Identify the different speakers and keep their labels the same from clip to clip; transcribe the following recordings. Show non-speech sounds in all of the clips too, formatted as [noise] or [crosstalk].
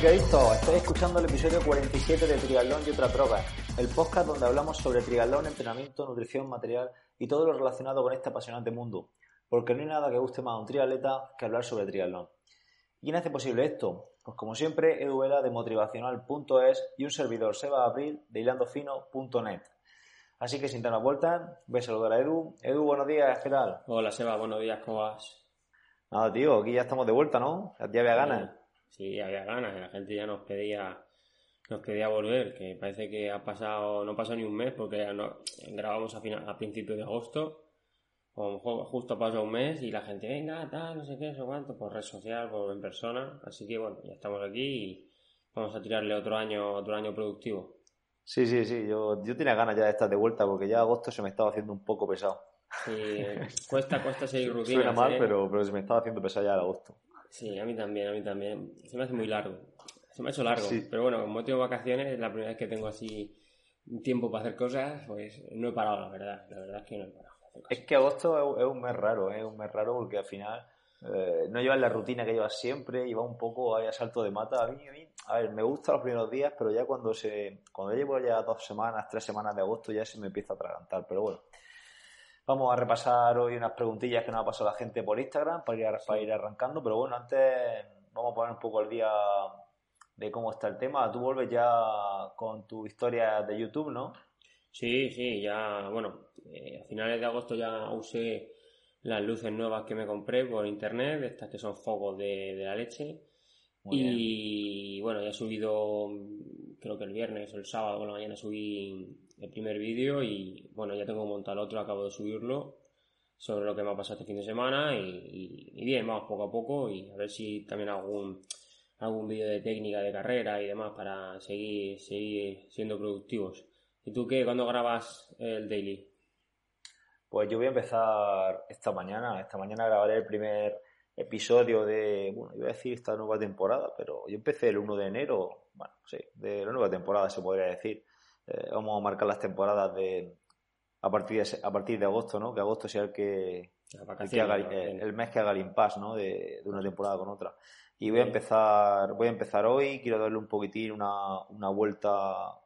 Speaker 1: Triadictos. Estoy escuchando el episodio 47 de Triatlón y otras drogas, el podcast donde hablamos sobre triatlón, entrenamiento, nutrición, material y todo lo relacionado con este apasionante mundo, porque no hay nada que guste más a un triatleta que hablar sobre triatlón. ¿Quién hace posible esto? Pues como siempre, Edu Vela de motivacional.es y un servidor, Seba Abril, de hilandofino.net. Así que sin dar más vueltas, voy a saludar a Edu. Edu, buenos días, ¿qué tal?
Speaker 2: Hola Seba, buenos días, ¿cómo vas?
Speaker 1: Nada, tío, aquí ya estamos de vuelta, ¿no? Ya había ganas.
Speaker 2: Sí, había ganas, la gente ya nos pedía nos pedía volver, que parece que ha pasado, no pasó ni un mes porque ya no, grabamos a, final, a principios de agosto, o justo pasó un mes y la gente, venga, tal, no sé qué, eso cuánto, por red social, por en persona, así que bueno, ya estamos aquí y vamos a tirarle otro año, otro año productivo.
Speaker 1: Sí, sí, sí, yo, yo tenía ganas ya de estar de vuelta porque ya agosto se me estaba haciendo un poco pesado.
Speaker 2: Sí, cuesta, cuesta seguir [laughs] rutinas.
Speaker 1: Suena mal,
Speaker 2: ¿eh?
Speaker 1: pero, pero se me estaba haciendo pesado ya el agosto.
Speaker 2: Sí, a mí también, a mí también. Se me hace muy largo. Se me ha hecho largo. Pero bueno, como de vacaciones, la primera vez que tengo así tiempo para hacer cosas, pues no he parado, la verdad. La verdad es que no he parado.
Speaker 1: Es que agosto es, un mes raro, ¿eh? es un mes raro porque al final eh, no llevas la rutina que llevas siempre y va un poco a salto de mata. A mí, a mí, a ver, me gustan los primeros días, pero ya cuando se cuando llevo ya dos semanas, tres semanas de agosto, ya se me empieza a atragantar. Pero bueno, Vamos a repasar hoy unas preguntillas que nos ha pasado la gente por Instagram para ir, para ir arrancando, pero bueno, antes vamos a poner un poco al día de cómo está el tema. Tú vuelves ya con tu historia de YouTube, ¿no?
Speaker 2: Sí, sí, ya, bueno, eh, a finales de agosto ya usé las luces nuevas que me compré por internet, estas que son focos de, de la leche. y bueno, ya he subido, creo que el viernes o el sábado por la mañana subí el primer vídeo y bueno, ya tengo montado el otro, acabo de subirlo sobre lo que me ha pasado este fin de semana y, bien, vamos poco a poco y a ver si también algún, algún vídeo de técnica de carrera y demás para seguir, seguir siendo productivos. ¿Y tú qué? ¿Cuándo grabas el daily?
Speaker 1: Pues yo voy a empezar esta mañana. Esta mañana grabaré el primer episodio de, bueno, iba a decir esta nueva temporada, pero yo empecé el 1 de enero, bueno, sí, de la nueva temporada se podría decir. Eh, vamos a marcar las temporadas de a partir de, a partir de agosto, ¿no? Que agosto sea el que, el, haga, el, mes que haga el impasse, ¿no? De, una temporada con otra. Y voy a empezar, voy a empezar hoy, quiero darle un poquitín una, una vuelta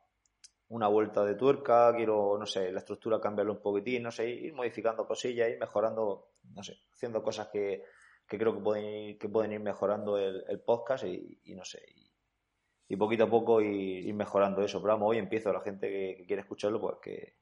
Speaker 1: una vuelta de tuerca, quiero, no sé, la estructura cambiarlo un poquitín, no sé, ir modificando cosillas, ir mejorando, no sé, haciendo cosas que, que creo que pueden ir, que pueden ir mejorando el, el podcast y, y, no sé, y poquito a poco ir, mejorando eso. Pero vamos, hoy empiezo, la gente que, quiere escucharlo, pues que,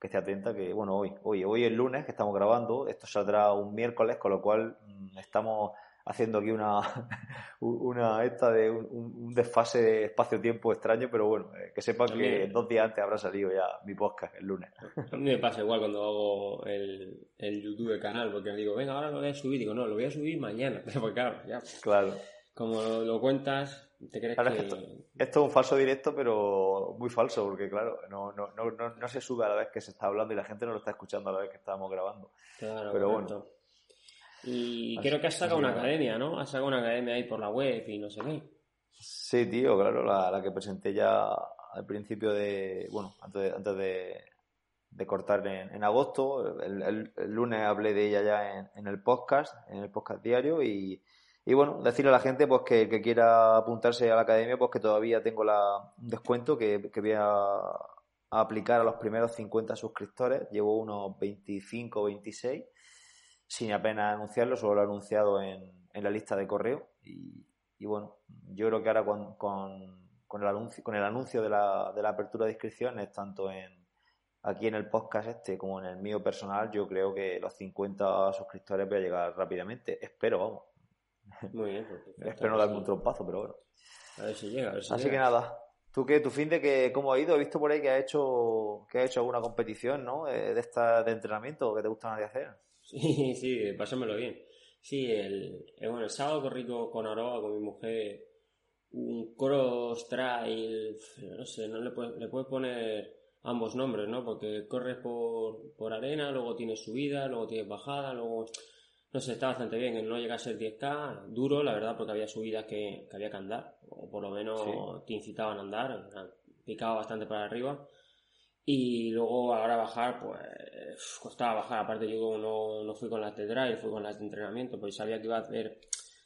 Speaker 1: que, esté atenta, que bueno, hoy, hoy, hoy es lunes que estamos grabando, esto saldrá un miércoles, con lo cual mm, estamos haciendo aquí una, [laughs] una esta de un, desfase de espacio-tiempo extraño, pero bueno, eh, que sepan que dos días antes habrá salido ya mi podcast el lunes.
Speaker 2: A mí me pasa igual cuando hago el, el YouTube canal, porque me digo, venga, ahora lo voy a subir, digo, no, lo voy a subir mañana, [laughs] porque claro, ya.
Speaker 1: Claro.
Speaker 2: Como lo cuentas,
Speaker 1: esto, es un falso directo, pero muy falso, porque claro, no, no, no, no, se sube a la vez que se está hablando y la gente no lo está escuchando a la vez que estamos grabando.
Speaker 2: Claro, pero bueno. Y creo que has sacado una academia, ¿no? Has sacado una academia ahí por la web y no sé qué.
Speaker 1: Sí, tío, claro, la, que presenté ya al principio de, bueno, antes de, antes de, cortar en, agosto. El, lunes hablé de ella ya en, en el podcast, en el podcast diario y y bueno, decirle a la gente pues que, que quiera apuntarse a la academia, pues que todavía tengo la, un descuento que, que voy a, aplicar a los primeros 50 suscriptores. Llevo unos 25 o 26, sin apenas anunciarlo, solo lo he anunciado en, en la lista de correo. Y, y, bueno, yo creo que ahora con, con, con, el anuncio, con el anuncio de la, de la apertura de inscripciones, tanto en aquí en el podcast este como en el mío personal, yo creo que los 50 suscriptores voy a llegar rápidamente. Espero, vamos
Speaker 2: muy bien.
Speaker 1: Espero no darme un trompazo, pero bueno.
Speaker 2: A ver si llega, a ver si
Speaker 1: Así que nada. ¿Tú qué? ¿Tu fin de que cómo ha ido? He visto por ahí que ha hecho que ha hecho alguna competición, ¿no? Eh, de esta de entrenamiento que te gusta de hacer.
Speaker 2: Sí, [laughs] sí, pásamelo bien. Sí, el, el, bueno, el sábado corrí con Aroa, con mi mujer, un cross trail, no sé, no le puedes, le puedes poner ambos nombres, ¿no? Porque corres por, por arena, luego tienes subida, luego tienes bajada, luego... No sé, está bastante bien, no llega a ser 10K, duro, la verdad, porque había subidas que, que había que andar, o por lo menos te incitaban a andar, picaba bastante para arriba. Y luego a la hora de bajar, pues costaba bajar. Aparte, yo no, no fui con las de drive, fui con las de entrenamiento, pues sabía que iba a hacer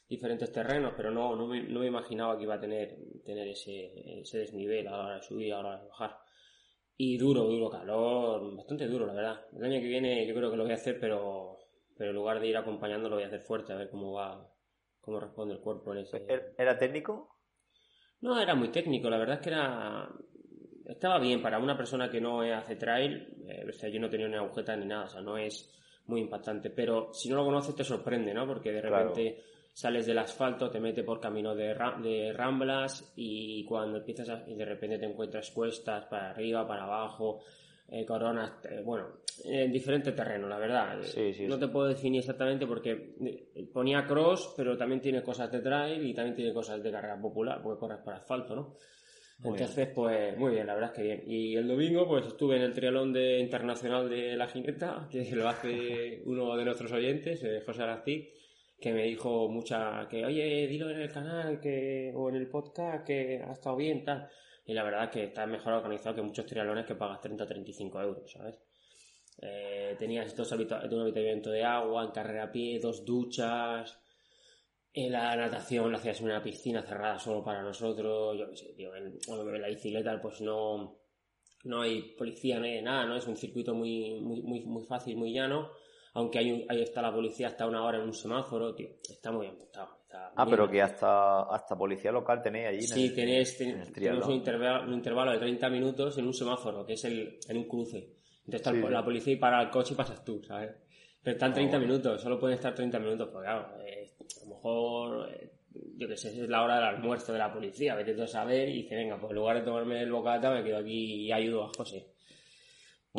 Speaker 2: diferentes terrenos, pero no, no, me, no me imaginaba que iba a tener, tener ese, ese desnivel a la hora de subir, a la hora de bajar. Y duro, duro, calor, bastante duro, la verdad. El año que viene yo creo que lo voy a hacer, pero, pero en lugar de ir acompañando lo voy a hacer fuerte, a ver cómo va, cómo responde el cuerpo en ese.
Speaker 1: ¿Era técnico?
Speaker 2: No, era muy técnico, la verdad es que era. Estaba bien para una persona que no hace trail, eh, o sea, yo no tenía ni agujeta ni nada, o sea, no es muy impactante, pero si no lo conoces te sorprende, ¿no? Porque de repente sales del asfalto, te mete por camino de, de ramblas y cuando empiezas a, y de repente te encuentras cuestas para arriba, para abajo, eh, coronas, eh, bueno, en diferentes terrenos, la verdad. no te puedo definir exactamente porque eh, ponía cross, pero también tiene cosas de trail y también tiene cosas de carrera popular, porque corres por asfalto, ¿no? Entonces, pues muy bien, la verdad es que bien. Y el domingo, pues estuve en el triatlón de internacional de la jineta, [laughs] que lo hace uno de nuestros oyentes, José Arací que me dijo mucha, que oye, dilo en el canal que, o en el podcast que ha estado bien, tal. Y la verdad es que está mejor organizado que muchos trialones que pagas 30 o 35 euros, ¿sabes? Eh, tenías dos un habitamiento de agua, en carrera a pie, dos duchas. En la natación la hacías en una piscina cerrada solo para nosotros. Yo qué sé, tío, en, la bicicleta pues no, no hay policía, ni nada, ¿no? Es un circuito muy, muy, muy, muy fácil, muy llano aunque hay ahí está la policía hasta una hora en un semáforo, tío, está muy bien montado.
Speaker 1: Ah, pero que hasta, hasta policía local tenéis allí.
Speaker 2: Sí, tenéis, tenemos un intervalo, un intervalo, de 30 minutos en un semáforo, que es el, en un cruce. Entonces la policía y para el coche y pasas tú, ¿sabes? Pero están 30 minutos, solo pueden estar 30 minutos, pues claro, eh, a lo mejor, eh, yo qué sé, es la hora del almuerzo de la policía, vete a saber y dice, venga, pues en lugar de tomarme el bocata me quedo aquí y ayudo a José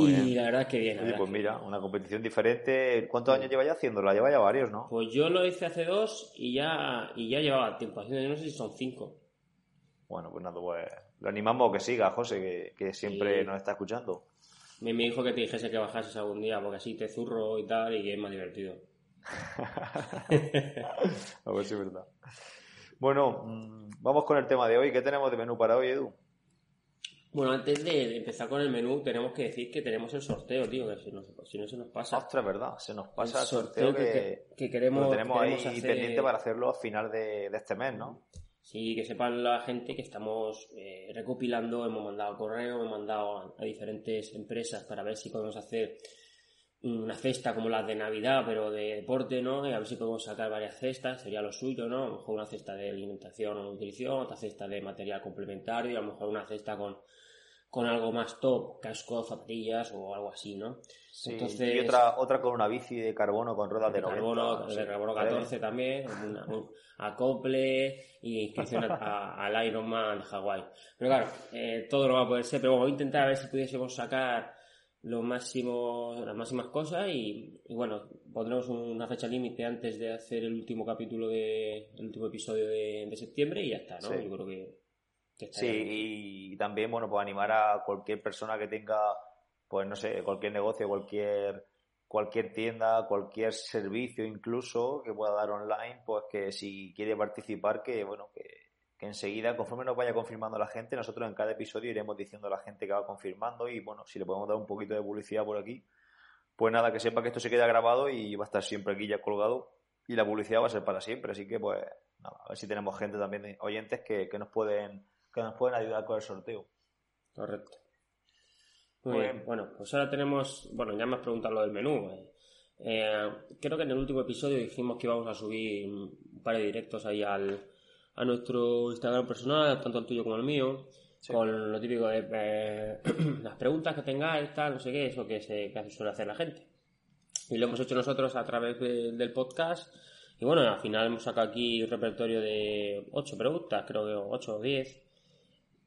Speaker 2: y la verdad que bien.
Speaker 1: pues mira, una competición diferente. ¿Cuántos años lleva ya haciéndola? Lleva ya varios, ¿no?
Speaker 2: Pues yo lo hice hace dos y ya, y ya llevaba tiempo haciendo. No sé si son cinco.
Speaker 1: Bueno, pues nada, pues lo animamos que siga, José, que, siempre nos está escuchando.
Speaker 2: Me, dijo que te dijese que bajases algún día porque así te zurro y tal y es más divertido.
Speaker 1: a ver si es verdad. Bueno, mm, vamos con el tema de hoy. ¿Qué tenemos de menú para hoy, Edu?
Speaker 2: Bueno, antes de empezar con el menú, tenemos que decir que tenemos el sorteo, tío, que si, no se nos pasa.
Speaker 1: Ostras, verdad, se nos pasa el sorteo, que, queremos. Lo tenemos ahí pendiente para hacerlo a final de, este mes, ¿no?
Speaker 2: Sí, que sepan la gente que estamos eh, recopilando, hemos mandado correo, hemos mandado a, diferentes empresas para ver si podemos hacer una cesta como la de Navidad, pero de deporte, ¿no? Y a ver si podemos sacar varias cestas, sería lo suyo, ¿no? A lo mejor una cesta de alimentación o nutrición, otra cesta de material complementario, y a lo mejor una cesta con con algo más top, casco, zapatillas o algo así, ¿no?
Speaker 1: Sí, Entonces, y otra, otra con una bici de carbono con ruedas de,
Speaker 2: carbono, de carbono 14 también, un [laughs] acople y inscripción [laughs] al Ironman de Hawái. Pero claro, eh, todo lo va a poder ser, pero voy a intentar a ver si pudiésemos sacar los máximos, las máximas cosas y, bueno, pondremos una fecha límite antes de hacer el último capítulo de, el último episodio de, de septiembre y ya está, ¿no? Yo creo que
Speaker 1: Sí, y también, bueno, pues animar a cualquier persona que tenga, pues no sé, cualquier negocio, cualquier cualquier tienda, cualquier servicio incluso que pueda dar online, pues que si quiere participar, que bueno, que, que enseguida, conforme nos vaya confirmando la gente, nosotros en cada episodio iremos diciendo a la gente que va confirmando y bueno, si le podemos dar un poquito de publicidad por aquí, pues nada, que sepa que esto se queda grabado y va a estar siempre aquí ya colgado y la publicidad va a ser para siempre, así que pues nada, a ver si tenemos gente también, oyentes que, que nos pueden que nos pueden ayudar con el sorteo.
Speaker 2: Correcto. Muy bien. Bueno, pues ahora tenemos, bueno, ya me has preguntado lo del menú. Eh. Eh, creo que en el último episodio dijimos que íbamos a subir un par de directos ahí al, a nuestro Instagram personal, tanto el tuyo como el mío, con lo típico de eh, [clears throat] las preguntas que tengáis, tal, no sé qué, eso que, se, que suele hacer la gente. Y lo hemos hecho nosotros a través del podcast Y bueno, al final hemos sacado aquí un repertorio de 8 preguntas, creo que 8 o 10.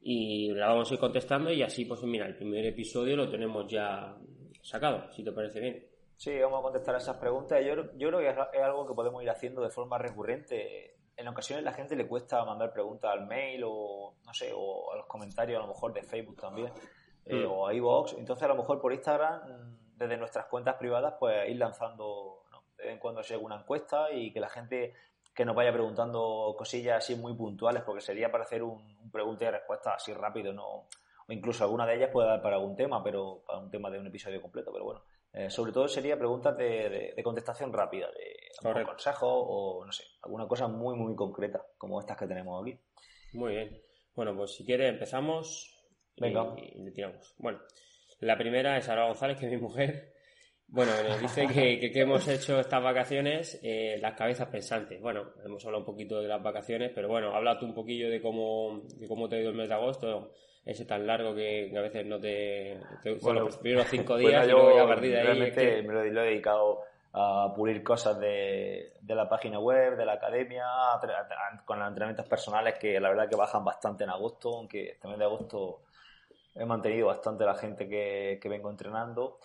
Speaker 2: Y la vamos a ir contestando y así, pues mira, el primer episodio lo tenemos ya sacado, si te parece bien.
Speaker 1: Sí, vamos a contestar esas preguntas. Yo, yo creo que es algo que podemos ir haciendo de forma recurrente. En ocasiones la gente le cuesta mandar preguntas al mail o, no sé, o a los comentarios a lo mejor de Facebook también, eh, mm. o a iVoox. Entonces a lo mejor por Instagram, desde nuestras cuentas privadas, pues ir lanzando de vez en cuando alguna encuesta y que la gente que nos vaya preguntando cosillas así muy puntuales, porque sería para hacer un, un pregunta y respuesta así rápido, no o incluso alguna de ellas puede dar para algún tema, pero para un tema de un episodio completo, pero bueno. Eh, sobre todo sería preguntas de, contestación rápida, de consejo o no sé, alguna cosa muy, muy concreta, como estas que tenemos aquí.
Speaker 2: Muy bien. Bueno, pues si quiere empezamos
Speaker 1: Venga.
Speaker 2: Y, le tiramos. Bueno, la primera es Sara González, que es mi mujer. Bueno, nos dice que, que, hemos hecho estas vacaciones eh, las cabezas pensantes. Bueno, hemos hablado un poquito de las vacaciones, pero bueno, habla tú un poquillo de cómo, de cómo te ha ido el mes de agosto ese tan largo que, a veces no te, bueno, los primeros cinco días y luego ya a de ahí
Speaker 1: realmente me lo, he dedicado a pulir cosas de, de, la página web, de la academia, con los entrenamientos personales que la verdad que bajan bastante en agosto, aunque este mes de agosto he mantenido bastante la gente que, que vengo entrenando.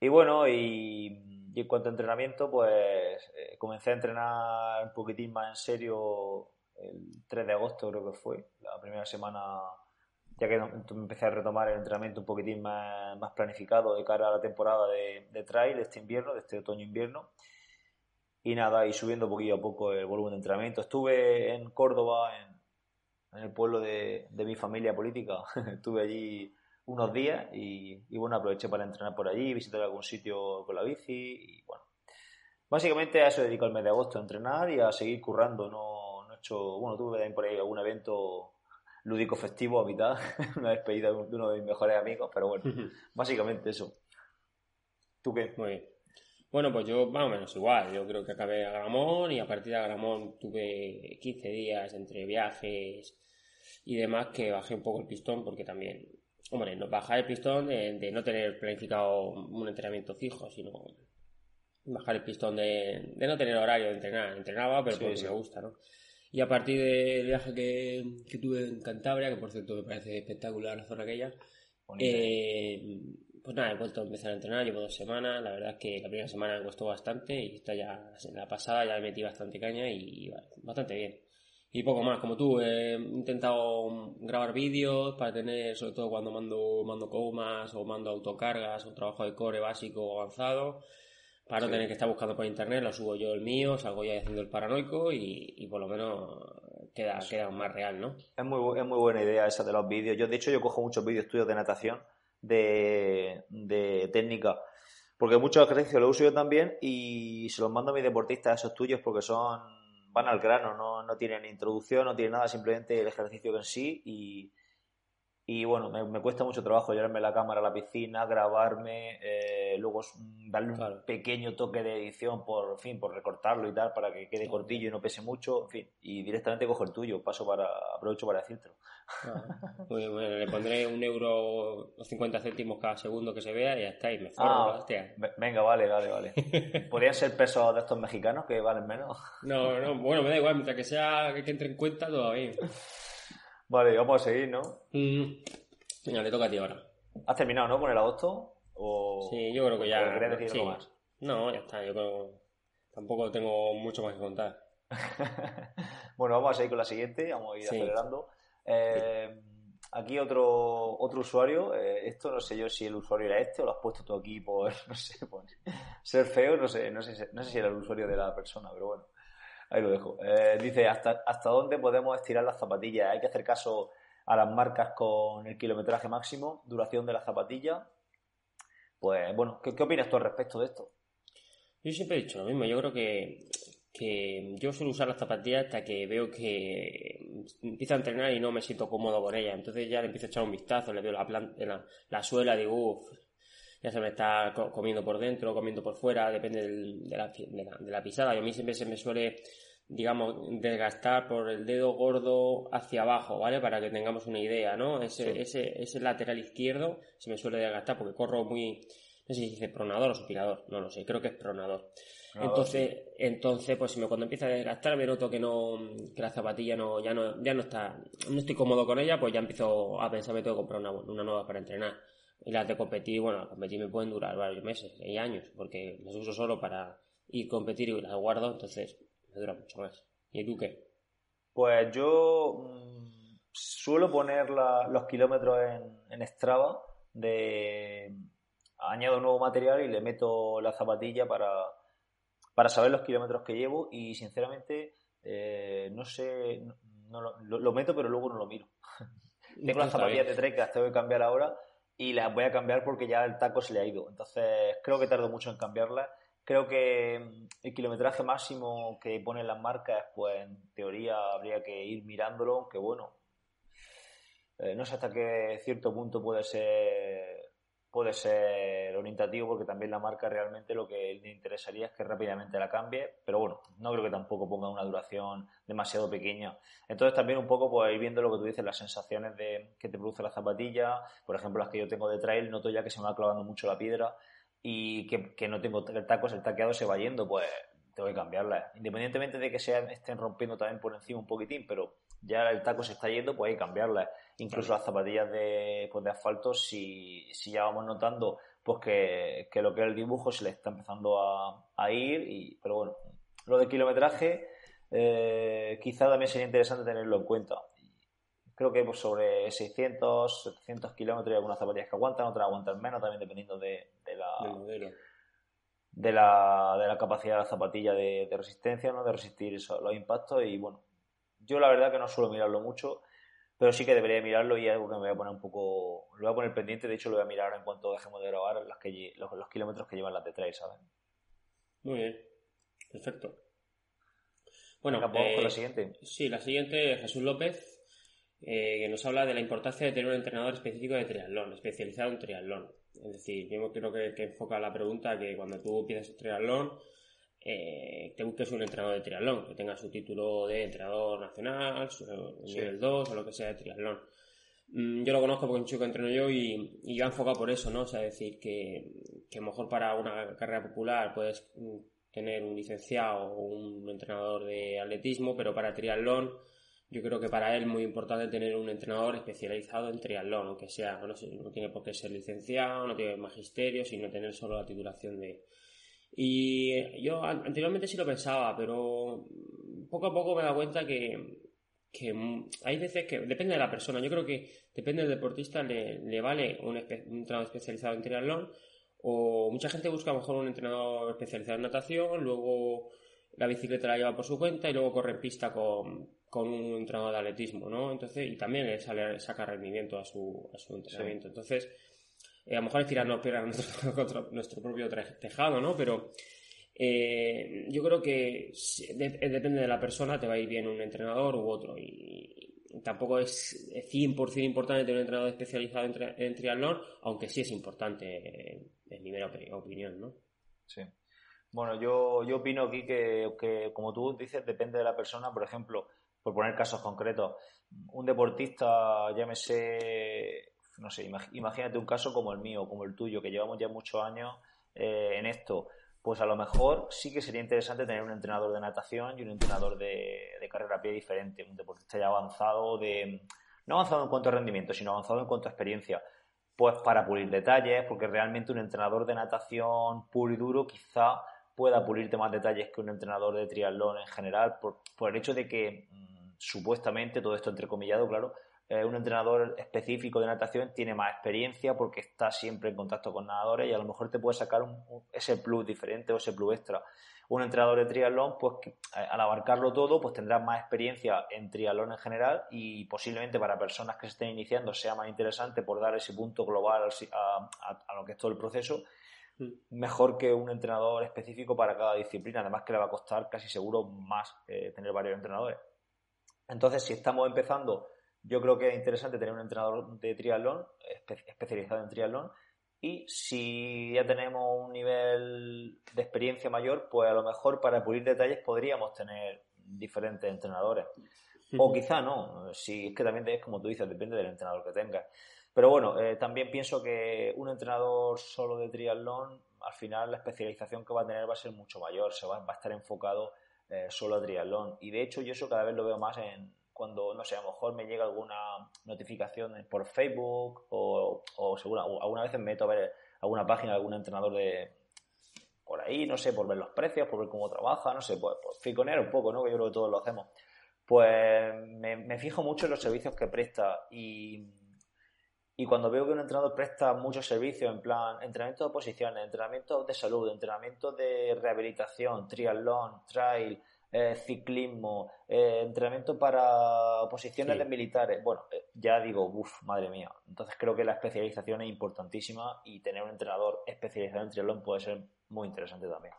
Speaker 1: Y bueno, y, en cuanto a entrenamiento, pues eh, comencé a entrenar un poquitín más en serio el 3 de agosto creo que fue, la primera semana ya que empecé a retomar el entrenamiento un poquitín más, más planificado de cara a la temporada de, de trail de este invierno, de este otoño-invierno. Y nada, y subiendo poquito a poco el volumen de entrenamiento. Estuve en Córdoba, en, en el pueblo de, de, mi familia política. [laughs] Estuve allí unos días y, y, bueno, aproveché para entrenar por allí, visitar algún sitio con la bici y bueno. Básicamente a eso dedico el mes de agosto, a entrenar y a seguir currando. No, no he hecho, bueno, tuve por ahí algún evento lúdico festivo a mitad, [laughs] una despedida de uno de mis mejores amigos, pero bueno, básicamente eso. ¿Tú qué?
Speaker 2: Muy bien. Bueno, pues yo más o menos igual. Yo creo que acabé a Gramón y a partir de Gramón tuve 15 días entre viajes y demás que bajé un poco el pistón porque también, hombre, no bajar el pistón de, no tener planificado un entrenamiento fijo, sino bajar el pistón de, no tener horario de entrenar. Entrenaba, pero porque me gusta, ¿no? Y a partir del viaje que, que, tuve en Cantabria, que por cierto me parece espectacular la zona aquella, eh, pues nada, he vuelto a empezar a entrenar, llevo dos semanas, la verdad es que la primera semana me costó bastante y esta ya, la pasada ya me metí bastante caña y, bastante bien. Y poco más, como tú, he intentado grabar vídeos para tener, sobre todo cuando mando, mando comas o mando autocargas o trabajo de core básico o avanzado, para no tener que estar buscando por internet, lo subo yo el mío, salgo ya haciendo el paranoico y, por lo menos queda, queda más real, ¿no?
Speaker 1: Es muy, es muy buena idea esa de los vídeos. Yo, de hecho, yo cojo muchos vídeos tuyos de natación, de, de técnica, porque muchos ejercicios los uso yo también y se los mando a mis deportistas esos tuyos porque son van al grano, no, no tienen introducción, no tienen nada, simplemente el ejercicio en sí y y bueno, me, cuesta mucho trabajo llevarme la cámara a la piscina, grabarme, eh, luego darle un pequeño toque de edición por, fin, por recortarlo y tal, para que quede cortillo y no pese mucho, en fin, y directamente cojo el tuyo, paso para, aprovecho para decírtelo.
Speaker 2: bueno, le pondré un euro o 50 céntimos cada segundo que se vea y ya está, y me forro, ah,
Speaker 1: Venga, vale, vale, vale. [laughs] ¿Podrían ser pesos de estos mexicanos que valen menos?
Speaker 2: no, no, bueno, me da igual, mientras que sea que entre en cuenta, bien.
Speaker 1: Vale, vamos a seguir, ¿no?
Speaker 2: Mm. Venga, le toca a ti ahora.
Speaker 1: ¿Has terminado, no? Con el agosto. ¿O...
Speaker 2: Sí, yo creo que ya. ¿Quieres decir algo más? No, ya está. Yo creo. Tampoco tengo mucho más que contar. [laughs]
Speaker 1: bueno, vamos a seguir con la siguiente. Vamos a ir acelerando. Eh, aquí otro, otro usuario. Eh, esto no sé yo si el usuario era este o lo has puesto tú aquí por, [laughs] no sé, por ser feo. No sé, no sé, no sé si era el usuario de la persona, pero bueno. Ahí lo dejo. Eh, dice, ¿hasta, ¿hasta dónde podemos estirar las zapatillas? Hay que hacer caso a las marcas con el kilometraje máximo, duración de la zapatilla. Pues bueno, ¿qué, opinas tú al respecto de esto?
Speaker 2: Yo siempre he dicho lo mismo. Yo creo que, que yo suelo usar las zapatillas hasta que veo que empiezo a entrenar y no me siento cómodo con ellas. Entonces ya le empiezo a echar un vistazo, le veo la, la, la suela, digo, uff, ya se me está comiendo por dentro, comiendo por fuera, depende de, la, de, la, pisada. Y a mí siempre se me suele, digamos, desgastar por el dedo gordo hacia abajo, ¿vale? Para que tengamos una idea, ¿no? Ese, ese, ese lateral izquierdo se me suele desgastar porque corro muy, no sé si dice pronador o supinador, no lo sé, creo que es pronador. entonces, entonces, pues cuando empieza a desgastar me noto que no, que la zapatilla no, ya no, ya no está, no estoy cómodo con ella, pues ya empiezo a pensar que tengo que comprar una, una nueva para entrenar. Y las de competir, bueno, competir me pueden durar varios meses y años, porque las uso solo para ir a competir y las guardo, entonces me dura mucho más. ¿Y tú qué?
Speaker 1: Pues yo mm, suelo poner los kilómetros en, en Strava de añado nuevo material y le meto la zapatilla para, para saber los kilómetros que llevo y sinceramente eh, no sé, no, lo, meto pero luego no lo miro. [laughs] Tengo las zapatillas de trek que las tengo que cambiar ahora y las voy a cambiar porque ya el taco se le ha ido. Entonces creo que tardo mucho en cambiarlas. Creo que mm, el kilometraje máximo que ponen las marcas, pues en teoría habría que ir mirándolo, aunque bueno, eh, no sé hasta qué cierto punto puede ser puede ser orientativo porque también la marca realmente lo que le interesaría es que rápidamente la cambie, pero bueno, no creo que tampoco ponga una duración demasiado pequeña. Entonces también un poco pues ir viendo lo que tú dices, las sensaciones de que te produce la zapatilla, por ejemplo las que yo tengo de trail, noto ya que se me va clavando mucho la piedra y que, no tengo el taco, el taqueado se va yendo, pues tengo que cambiarla. Independientemente de que se estén rompiendo también por encima un poquitín, pero ya el taco se está yendo, pues hay que cambiarla. Incluso las zapatillas de, pues de asfalto, si, si ya vamos notando pues que, que, lo que es el dibujo se le está empezando a, a ir, y, pero bueno, lo de kilometraje eh, quizá también sería interesante tenerlo en cuenta. Creo que pues, sobre 600, 700 kilómetros hay algunas zapatillas que aguantan, otras aguantan menos, también dependiendo de, de la... De la, de la capacidad de la zapatilla de, de resistencia, ¿no? de resistir los impactos y bueno, yo la verdad que no suelo mirarlo mucho, pero sí que debería mirarlo y es algo que me voy a poner un poco, lo voy a poner pendiente, de hecho lo voy a mirar ahora en cuanto dejemos de grabar que, los, kilómetros que llevan las de trail, ¿sabes?
Speaker 2: Muy bien, perfecto. Bueno,
Speaker 1: vamos con la eh, siguiente.
Speaker 2: Sí, la siguiente es Jesús López, eh, que nos habla de la importancia de tener un entrenador específico de triatlón, especializado en triatlón. Es decir, yo creo que, que enfoca la pregunta que cuando tú pides triatlón, eh, te busques un entrenador de triatlón, que tenga su título de entrenador nacional, su nivel 2 o lo que sea de triatlón. Mm, yo lo conozco porque un chico entreno yo y, y yo he enfocado por eso, ¿no? O sea, decir que, que mejor para una carrera popular puedes mm, tener un licenciado o un entrenador de atletismo, pero para triatlón yo creo que para él es muy importante tener un entrenador especializado en triatlón, aunque sea, no, sé, no tiene por qué ser licenciado, no tiene magisterio, sino tener solo la titulación de, y yo anteriormente sí lo pensaba, pero poco a poco me he dado cuenta que, hay veces que depende de la persona. Yo creo que depende del deportista, le, vale un, entrenador especializado en triatlón o mucha gente busca a lo mejor un entrenador especializado en natación, luego la bicicleta la lleva por su cuenta y luego corre en pista con, un entrenador de atletismo, ¿no? Entonces, y también le sale, saca rendimiento a su, a su entrenamiento. Entonces, eh, a lo mejor es tirarnos piedras contra nuestro propio tejado, ¿no? Pero eh, yo creo que depende de la persona, te va a ir bien un entrenador u otro. Y, tampoco es 100% importante tener un entrenador especializado en, triatlón, aunque sí es importante en mi opinión, ¿no?
Speaker 1: Sí. Bueno, yo, yo opino aquí que, que, como tú dices, depende de la persona. Por ejemplo, por poner casos concretos, un deportista, llámese no sé, imagínate un caso como el mío, como el tuyo, que llevamos ya muchos años eh, en esto, pues a lo mejor sí que sería interesante tener un entrenador de natación y un entrenador de, carrera a pie diferente, un deportista ya avanzado, de no avanzado en cuanto a rendimiento, sino avanzado en cuanto a experiencia. Pues para pulir detalles, porque realmente un entrenador de natación puro y duro quizá pueda pulirte más detalles que un entrenador de triatlón en general, por, por el hecho de que mm, supuestamente, todo esto entrecomillado, claro, eh, un entrenador específico de natación tiene más experiencia porque está siempre en contacto con nadadores y a lo mejor te puede sacar ese plus diferente o ese plus extra. Un entrenador de triatlón, pues eh, al abarcarlo todo, pues tendrá más experiencia en triatlón en general y posiblemente para personas que se estén iniciando sea más interesante por dar ese punto global a, lo que es todo el proceso mm. mejor que un entrenador específico para cada disciplina, además que le va a costar casi seguro más eh, tener varios entrenadores. Entonces, si estamos empezando yo creo que es interesante tener un entrenador de triatlón, especializado en triatlón, y si ya tenemos un nivel de experiencia mayor, pues a lo mejor para pulir detalles podríamos tener diferentes entrenadores. O quizá no, si es que también es como tú dices, depende del entrenador que tengas. Pero bueno, eh, también pienso que un entrenador solo de triatlón al final la especialización que va a tener va a ser mucho mayor, se va, va a estar enfocado eh, solo a triatlón. Y de hecho yo eso cada vez lo veo más en cuando, no sé, a lo mejor me llega alguna notificación por Facebook o, o seguro, alguna vez me meto a ver alguna página de algún entrenador de por ahí, no sé, por ver los precios, por ver cómo trabaja, no sé, pues, pues un poco, ¿no? Que yo creo que todos lo hacemos. Pues me, me fijo mucho en los servicios que presta y y cuando veo que un entrenador presta muchos servicios, en plan entrenamiento de posiciones, entrenamiento de salud, entrenamiento de rehabilitación, triatlón, trail, eh, ciclismo, eh, entrenamiento para posiciones de militares, bueno, eh, ya digo, uff, madre mía. Entonces creo que la especialización es importantísima y tener un entrenador especializado en triatlón puede ser muy interesante también.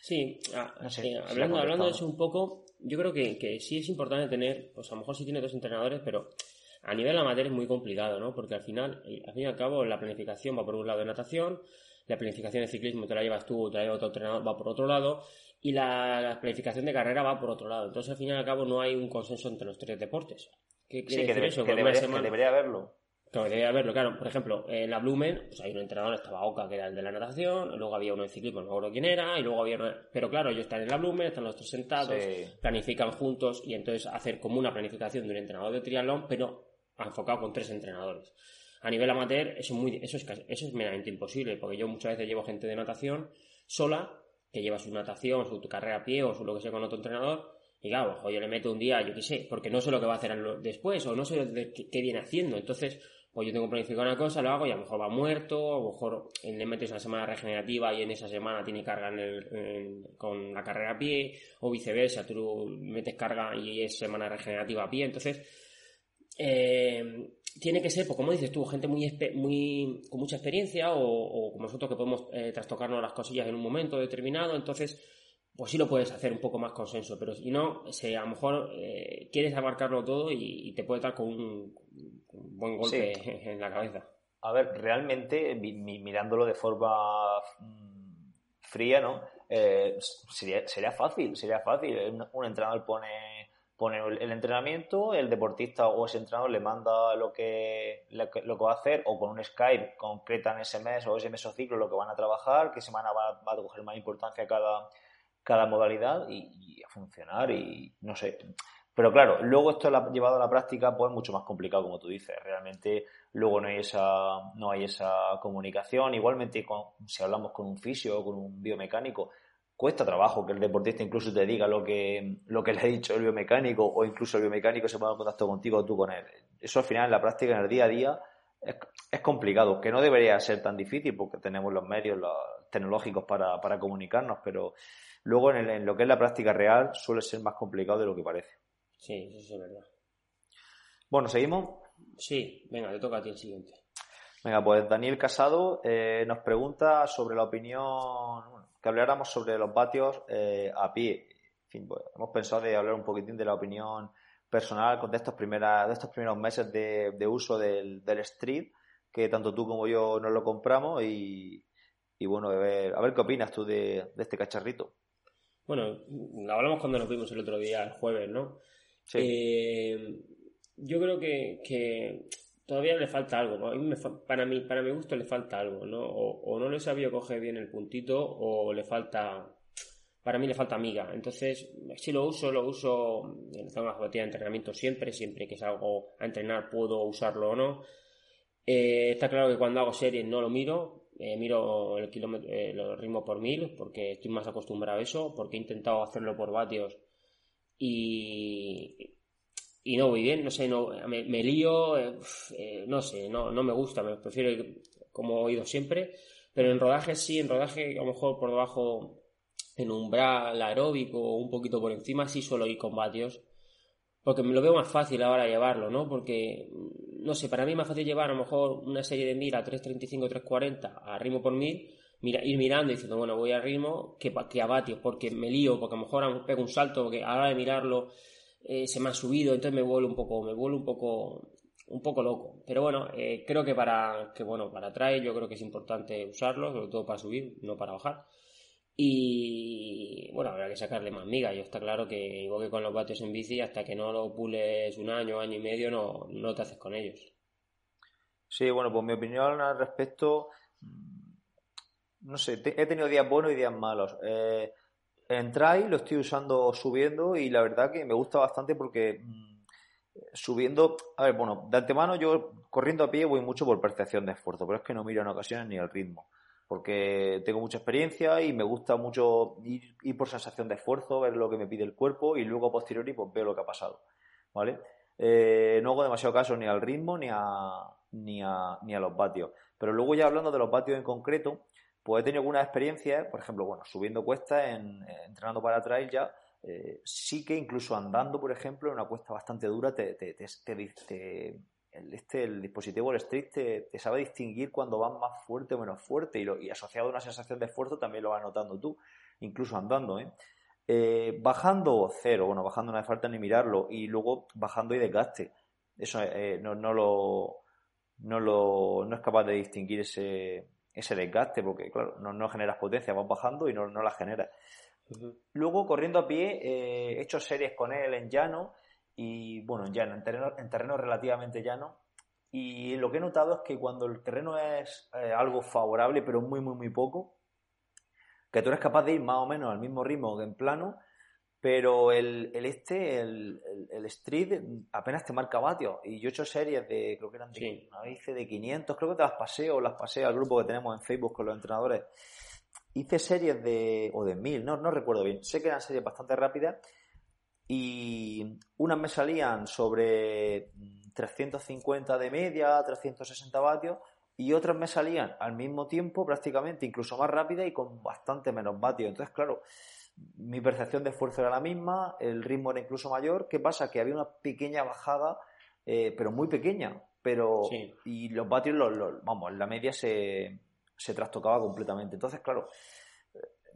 Speaker 2: Sí, ah, hablando, hablando de eso un poco, yo creo que, que sí es importante tener, pues a lo mejor sí tiene dos entrenadores, pero a nivel amateur es muy complicado, ¿no? Porque al final, eh, al fin y al cabo, la planificación va por un lado de natación, la planificación de ciclismo te la llevas tú, te la lleva otro entrenador, va por otro lado, y la, planificación de carrera va por otro lado. Entonces, al fin y al cabo, no hay un consenso entre los tres deportes.
Speaker 1: ¿Qué quiere decir eso? Que, debería, haberlo.
Speaker 2: Claro, debería haberlo, claro. Por ejemplo, en la Blumen, pues hay un entrenador, estaba Oca, que era el de la natación, luego había uno de ciclismo, no recuerdo quién era, y luego había uno... Pero claro, ellos están en la Blumen, están los tres sentados, planifican juntos, y entonces hacer como una planificación de un entrenador de triatlón, pero enfocado con tres entrenadores. A nivel amateur, eso es, muy, eso es, eso es meramente imposible, porque yo muchas veces llevo gente de natación sola, que lleva su natación, su carrera a pie o su lo que sea con otro entrenador, y claro, ojo, yo le meto un día, yo qué sé, porque no sé lo que va a hacer después, o no sé qué, viene haciendo. Entonces, pues yo tengo planificado una cosa, lo hago y a lo mejor va muerto, a lo mejor le metes una semana regenerativa y en esa semana tiene carga con la carrera a pie, o viceversa, tú metes carga y es semana regenerativa a pie. Entonces, eh, tiene que ser, pues como dices tú, gente muy, muy con mucha experiencia o, como nosotros que podemos eh, trastocarnos las cosillas en un momento determinado, entonces pues sí lo puedes hacer un poco más consenso, pero si no, a lo mejor eh, quieres abarcarlo todo y, te puede dar con un, buen golpe [laughs] en la cabeza.
Speaker 1: A ver, realmente, mirándolo de forma mm, fría, ¿no? sería, sería fácil, sería fácil. un entrenador pone pone el entrenamiento, el deportista o ese entrenador le manda lo que, lo que, va a hacer o con un Skype concretan ese mes o ese mesociclo lo que van a trabajar, qué semana va, a coger más importancia cada, cada modalidad y, a funcionar y no sé. Pero claro, luego esto llevado a la práctica pues es mucho más complicado como tú dices. Realmente luego no hay esa, no hay esa comunicación. Igualmente si hablamos con un fisio o con un biomecánico, cuesta trabajo que el deportista incluso te diga lo que, lo que le ha dicho el biomecánico o incluso el biomecánico se ponga en contacto contigo o tú con él. Eso al final en la práctica, en el día a día, es, complicado, que no debería ser tan difícil porque tenemos los medios tecnológicos para, comunicarnos, pero luego en, lo que es la práctica real suele ser más complicado de lo que parece.
Speaker 2: Sí, eso es verdad.
Speaker 1: Bueno, ¿seguimos?
Speaker 2: Sí, venga, te toca a ti el siguiente.
Speaker 1: Venga, pues Daniel Casado eh, nos pregunta sobre la opinión, que habláramos sobre los vatios eh, a pie. En fin, pues, hemos pensado de hablar un poquitín de la opinión personal de estos, primeras, de estos primeros meses de, uso del, del, Street, que tanto tú como yo nos lo compramos y, bueno, a ver, a ver qué opinas tú de, este cacharrito.
Speaker 2: Bueno, hablamos cuando nos vimos el otro día, el jueves, ¿no? Sí. Eh, yo creo que todavía le falta algo. para, mí, para mi gusto le falta algo, ¿no? O, no le sabía coger bien el puntito o le falta... Para mí le falta amiga. Entonces, si lo uso, lo uso en zona de entrenamiento siempre, siempre que salgo a entrenar puedo usarlo o no. Eh, está claro que cuando hago series no lo miro, eh, miro el kilómetro, eh, los ritmos por mil, porque estoy más acostumbrado a eso, porque he intentado hacerlo por vatios y y no voy bien, no sé, no, me, lío, eh, eh, no sé, no, no me gusta, me prefiero como he ido siempre, pero en rodaje sí, en rodaje a lo mejor por debajo en umbral aeróbico o un poquito por encima sí suelo ir con vatios, porque me lo veo más fácil ahora llevarlo, ¿no? Porque, no sé, para mí es más fácil llevar a lo mejor una serie de mil a 3.35, 3.40 a ritmo por mil, mira, ir mirando y diciendo, bueno, voy a ritmo que, que a vatios, porque me lío, porque a lo mejor pego un salto, porque a la hora de mirarlo eh, se me ha subido, entonces me vuelvo un poco, me vuelvo un poco, un poco loco. Pero bueno, eh, creo que para, que bueno, para traer yo creo que es importante usarlo, sobre todo para subir, no para bajar. Y bueno, habrá que sacarle más miga. Yo está claro que igual que con los vatios en bici, hasta que no lo pules un año, año y medio, no, no te haces con ellos.
Speaker 1: Sí, bueno, pues mi opinión al respecto no sé, he tenido días buenos y días malos. Eh, en trail lo estoy usando subiendo y la verdad que me gusta bastante porque mm, subiendo, a ver, bueno, de antemano yo corriendo a pie voy mucho por percepción de esfuerzo, pero es que no miro en ocasiones ni el ritmo, porque tengo mucha experiencia y me gusta mucho ir, por sensación de esfuerzo, ver lo que me pide el cuerpo y luego a posteriori pues veo lo que ha pasado, ¿vale? Eh, no hago demasiado caso ni al ritmo ni a, ni a, ni a los vatios. Pero luego ya hablando de los vatios en concreto, pues he tenido algunas experiencias, por ejemplo, bueno, subiendo cuestas, en, entrenando para trail ya, eh, sí que incluso andando, por ejemplo, en una cuesta bastante dura, te, te, el, este, el dispositivo, el Street, te, sabe distinguir cuando van más fuerte o menos fuerte y, y, asociado a una sensación de esfuerzo también lo vas notando tú, incluso andando, ¿eh? Eh, bajando cero, bueno, bajando no hace falta ni mirarlo, y luego bajando y desgaste. Eso eh, no, no, lo, no, lo, no es capaz de distinguir ese, ese desgaste, porque claro, no, no generas potencia, vas bajando y no, no la generas. Luego, corriendo a pie, eh, he hecho series con él en llano, y bueno, en llano, en terreno, en terreno relativamente llano, y lo que he notado es que cuando el terreno es algo favorable, pero muy, muy, muy poco, que tú eres capaz de ir más o menos al mismo ritmo que en plano, pero el, este, el, el, street, apenas te marca vatios. Y yo he hecho series de, creo que eran de, hice de 500, creo que te las pasé o las pasé al grupo que tenemos en Facebook con los entrenadores. Hice series de, o de 1000, no, no recuerdo bien. Sé que eran series bastante rápidas y unas me salían sobre 350 de media, 360 vatios y otras me salían al mismo tiempo, prácticamente, incluso más rápida y con bastante menos vatios. Entonces, claro, mi percepción de esfuerzo era la misma, el ritmo era incluso mayor. ¿Qué pasa? Que había una pequeña bajada, eh, pero muy pequeña. Pero, y los vatios, los, vamos, la media se, se trastocaba completamente. Entonces, claro,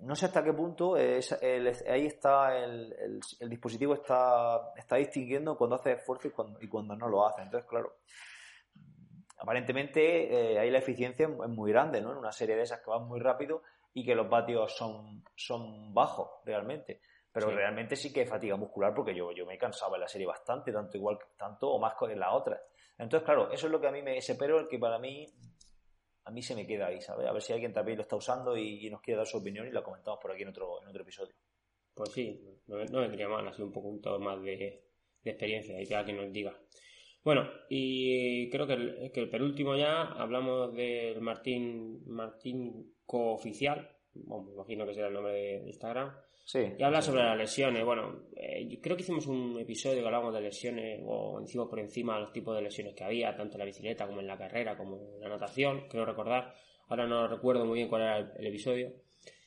Speaker 1: no sé hasta qué punto es, ahí está el, el, dispositivo está, está distinguiendo cuando hace esfuerzo y cuando, y cuando no lo hace. Entonces, claro, aparentemente eh, ahí la eficiencia es muy grande, ¿no? En una serie de esas que van muy rápido y que los vatios son, son bajos realmente. Pero realmente sí que es fatiga muscular porque yo, yo me he cansado en la serie bastante, tanto igual, tanto o más que en la otra. Entonces, claro, eso es lo que a mí me, ese pero el que para mí, a mí se me queda ahí, ¿sabes? A ver si alguien también lo está usando y, nos quiere dar su opinión y lo comentamos por aquí en otro, en otro episodio.
Speaker 2: Pues sí, no, vendría mal, así un poco más de, de experiencia y que alguien nos diga. Bueno, y creo que el, que el penúltimo ya hablamos del Martín, Martín Cooficial, bueno, me imagino que será el nombre de Instagram.
Speaker 1: Sí.
Speaker 2: Y habla sobre las lesiones. Bueno, eh, creo que hicimos un episodio que hablamos de lesiones, o hicimos por encima los tipos de lesiones que había, tanto en la bicicleta como en la carrera, como en la natación, creo recordar. Ahora no recuerdo muy bien cuál era el, episodio.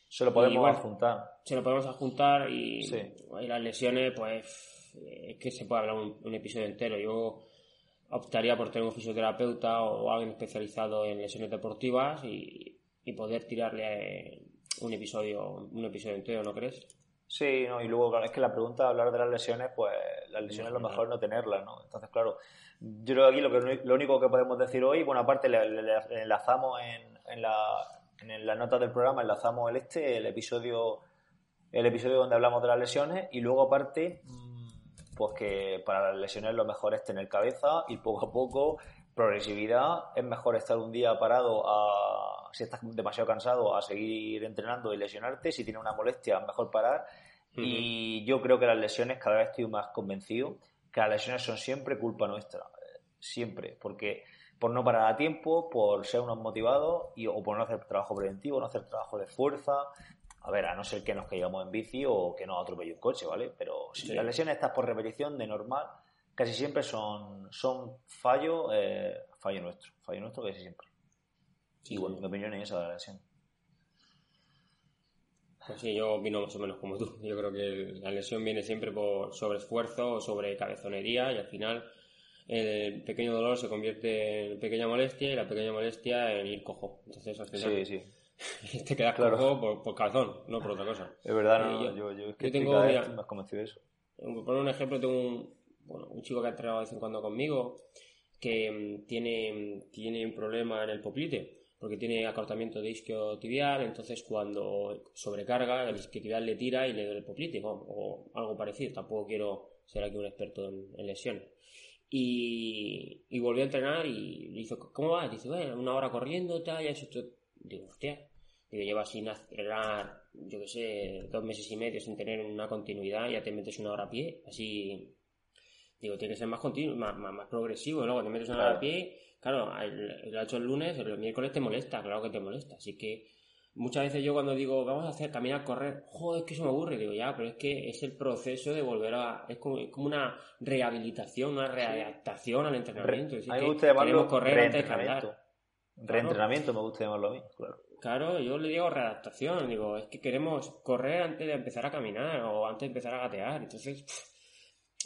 Speaker 1: Se lo podemos adjuntar.
Speaker 2: Se lo podemos adjuntar y, y las lesiones, pues, es que se puede hablar un, un episodio entero. Yo optaría por tener un fisioterapeuta o alguien especializado en lesiones deportivas y, poder tirarle un episodio, un episodio entero, ¿no crees?
Speaker 1: Sí, no, y luego, claro, es que la pregunta de hablar de las lesiones, pues las lesiones lo mejor no tenerlas, ¿no? Entonces, claro, yo creo que aquí lo, que, lo único que podemos decir hoy, bueno, aparte le, enlazamos en, en, la, en la nota del programa, enlazamos el este, el episodio, el episodio donde hablamos de las lesiones, y luego aparte pues que para las lesiones lo mejor es tener cabeza, y poco a poco, progresividad, es mejor estar un día parado a, si estás demasiado cansado, a seguir entrenando y lesionarte, si tienes una molestia, mejor parar. Y yo creo que las lesiones, cada vez estoy más convencido, que las lesiones son siempre culpa nuestra, siempre, porque por no parar a tiempo, por ser unos motivados y, o por no hacer trabajo preventivo, no hacer trabajo de fuerza, a ver, a no ser que nos caigamos en bici o que nos atropelle un coche, ¿vale? Pero si las lesiones estas por repetición de normal, casi siempre son, son fallo, eh, fallo nuestro, fallo nuestro casi siempre. y bueno, mi opinión es esa de la lesión.
Speaker 2: Pues sí, yo opino más o menos como tú. Yo creo que la lesión viene siempre por sobreesfuerzo o sobre cabezonería y al final el pequeño dolor se convierte en pequeña molestia y la pequeña molestia en ir cojo. Entonces al final
Speaker 1: sí, sí [laughs]
Speaker 2: te quedas claro. por, por, calzón, no por otra cosa.
Speaker 1: Es verdad, no, eh, yo, yo, es que tengo, más convencido de eso.
Speaker 2: Por un ejemplo, tengo un, bueno, un chico que ha entrenado de vez en cuando conmigo que mm, tiene, tiene un problema en el poplite porque tiene acortamiento de isquiotibial, entonces cuando sobrecarga el isquiotibial le tira y le duele el poplite o, algo parecido. Tampoco quiero ser aquí un experto en, lesiones. Y, y volvió a entrenar y le dice, ¿cómo va? Dice, bueno, una hora corriendo, tal, ya eso. Digo, hostia, Digo, llevas sin acelerar, yo qué sé, dos meses y medio sin tener una continuidad, ya te metes una hora a pie, así. Digo, tiene que ser más continuo, más, más, progresivo, luego te metes una hora a pie, claro, el, hecho el lunes, el miércoles te molesta, claro que te molesta, así que muchas veces yo cuando digo vamos a hacer caminar, correr, joder, es que eso me aburre, digo ya, pero es que es el proceso de volver a, es como, una rehabilitación, una readaptación al entrenamiento.
Speaker 1: a mí me gusta llamarlo correr antes de Reentrenamiento me gusta llamarlo a mí, claro.
Speaker 2: Claro, yo le digo readaptación, digo, es que queremos correr antes de empezar a caminar o antes de empezar a gatear, entonces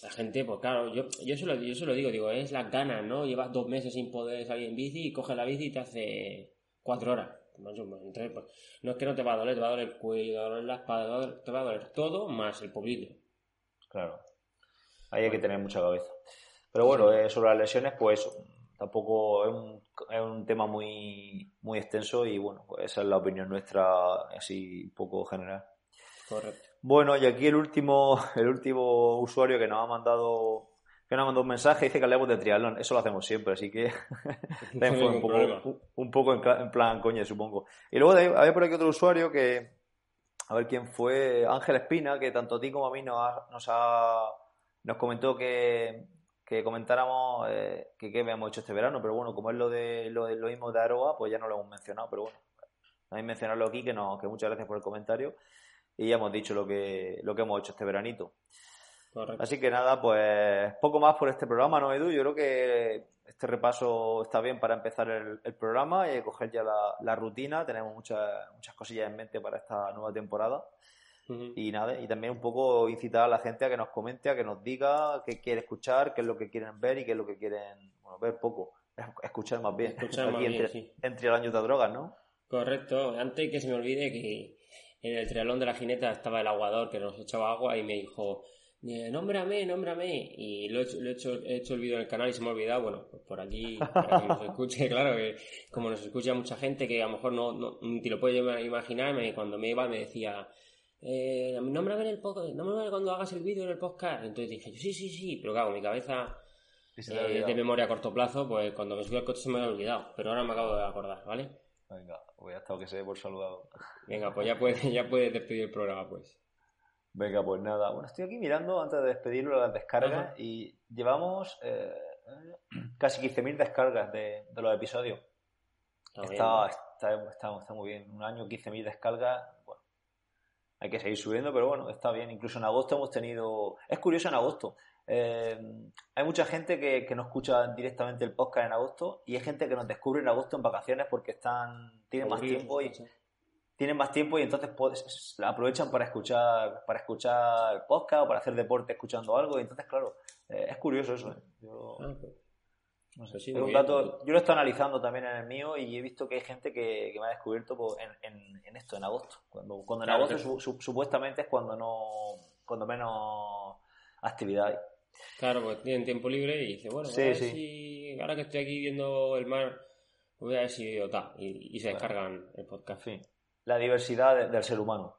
Speaker 2: la gente, pues claro, yo, yo, se lo, yo se lo digo, digo, es las ganas, ¿no? Llevas dos meses sin poder salir en bici y coges la bici y te hace cuatro horas pues, no es que no te va a doler, te va a doler el cuello, te va a doler la espalda, te va a doler todo más el poblito.
Speaker 1: Claro. Ahí hay que tener mucha cabeza. Pero bueno, eh, sobre las lesiones, pues tampoco es un, es un, tema muy, muy extenso y bueno, pues esa es la opinión nuestra así un poco general.
Speaker 2: Correcto.
Speaker 1: Bueno, y aquí el último, el último usuario que nos ha mandado que nos mandó un mensaje dice que hablemos de triatlón. Eso lo hacemos siempre, así que [laughs] un poco, un, poco en, plan coña, supongo. Y luego había por aquí otro usuario que, a ver quién fue, Ángel Espina, que tanto a ti como a mí nos, nos, ha, nos comentó que, que comentáramos eh, que qué habíamos hecho este verano, pero bueno, como es lo de lo, de, lo mismo de Aroa, pues ya no lo hemos mencionado, pero bueno, también mencionarlo aquí, que, no, que muchas gracias por el comentario y ya hemos dicho lo que, lo que hemos hecho este veranito. Así que nada, pues poco más por este programa, ¿no, Edu? Yo creo que este repaso está bien para empezar el, programa y coger ya la, rutina. Tenemos muchas, muchas cosillas en mente para esta nueva temporada. Y nada, y también un poco incitar a la gente a que nos comente, a que nos diga qué quiere escuchar, qué es lo que quieren ver y qué es lo que quieren, bueno, ver poco, escuchar más bien.
Speaker 2: Escuchar más
Speaker 1: entre,
Speaker 2: bien,
Speaker 1: entre el año de drogas, ¿no?
Speaker 2: Correcto. Antes que se me olvide que en el triatlón de la jineta estaba el aguador que nos echaba agua y me dijo, eh, nómbrame, nómbrame. Y lo he hecho, lo he hecho, he hecho el vídeo en el canal y se me ha olvidado. Bueno, pues por aquí, para que nos escuche, claro, que como nos escucha mucha gente que a lo mejor no, no te lo puedes imaginar, cuando me iba me decía, eh, nómbrame en el podcast, nómbrame cuando hagas el vídeo en el podcast. Entonces dije, sí, sí, sí, pero claro, mi cabeza eh, de memoria a corto plazo, pues cuando me subí al coche se me había olvidado, pero ahora me acabo de acordar, ¿vale?
Speaker 1: Venga, voy a estar que se dé por saludado.
Speaker 2: Venga, pues ya puedes, ya puedes despedir el programa, pues.
Speaker 1: Venga, pues nada. Bueno, estoy aquí mirando antes de despedirlo las descargas y llevamos eh, casi 15.000 descargas de, los episodios. Está, está, muy bien. Un año, 15.000 descargas. Hay que seguir subiendo, pero bueno, está bien. Incluso en agosto hemos tenido. Es curioso en agosto. Eh, hay mucha gente que, que, no escucha directamente el podcast en agosto y hay gente que nos descubre en agosto en vacaciones porque están tienen más tiempo y, tienen más tiempo y entonces la aprovechan para escuchar para escuchar podcast o para hacer deporte escuchando algo y entonces claro eh, es curioso eso ¿eh? yo pues, un dato, yo lo estoy analizando también en el mío y he visto que hay gente que, me ha descubierto pues, en, esto en agosto. Cuando, cuando en agosto supuestamente es cuando no cuando menos actividad hay.
Speaker 2: Claro pues tienen tiempo libre y dice bueno si ahora que estoy aquí viendo el mar voy a ver si tal y, se descargan el podcast.
Speaker 1: Sí. La diversidad del ser humano.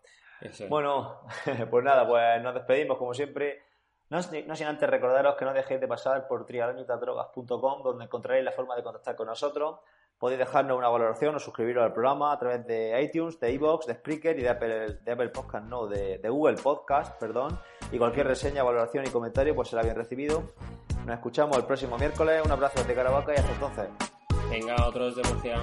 Speaker 1: Bueno, [laughs] pues nada, pues nos despedimos como siempre. No, sin antes recordaros que no dejéis de pasar por trialanitadrogas.com donde encontraréis la forma de contactar con nosotros. Podéis dejarnos una valoración o suscribiros al programa a través de iTunes, de iVoox, de Spreaker y de Apple, de Apple Podcast, no, de, Google Podcast, perdón. Y cualquier reseña, valoración y comentario pues será bien recibido. Nos escuchamos el próximo miércoles. Un abrazo desde Caravaca y hasta entonces.
Speaker 2: Venga, otros de Murcia.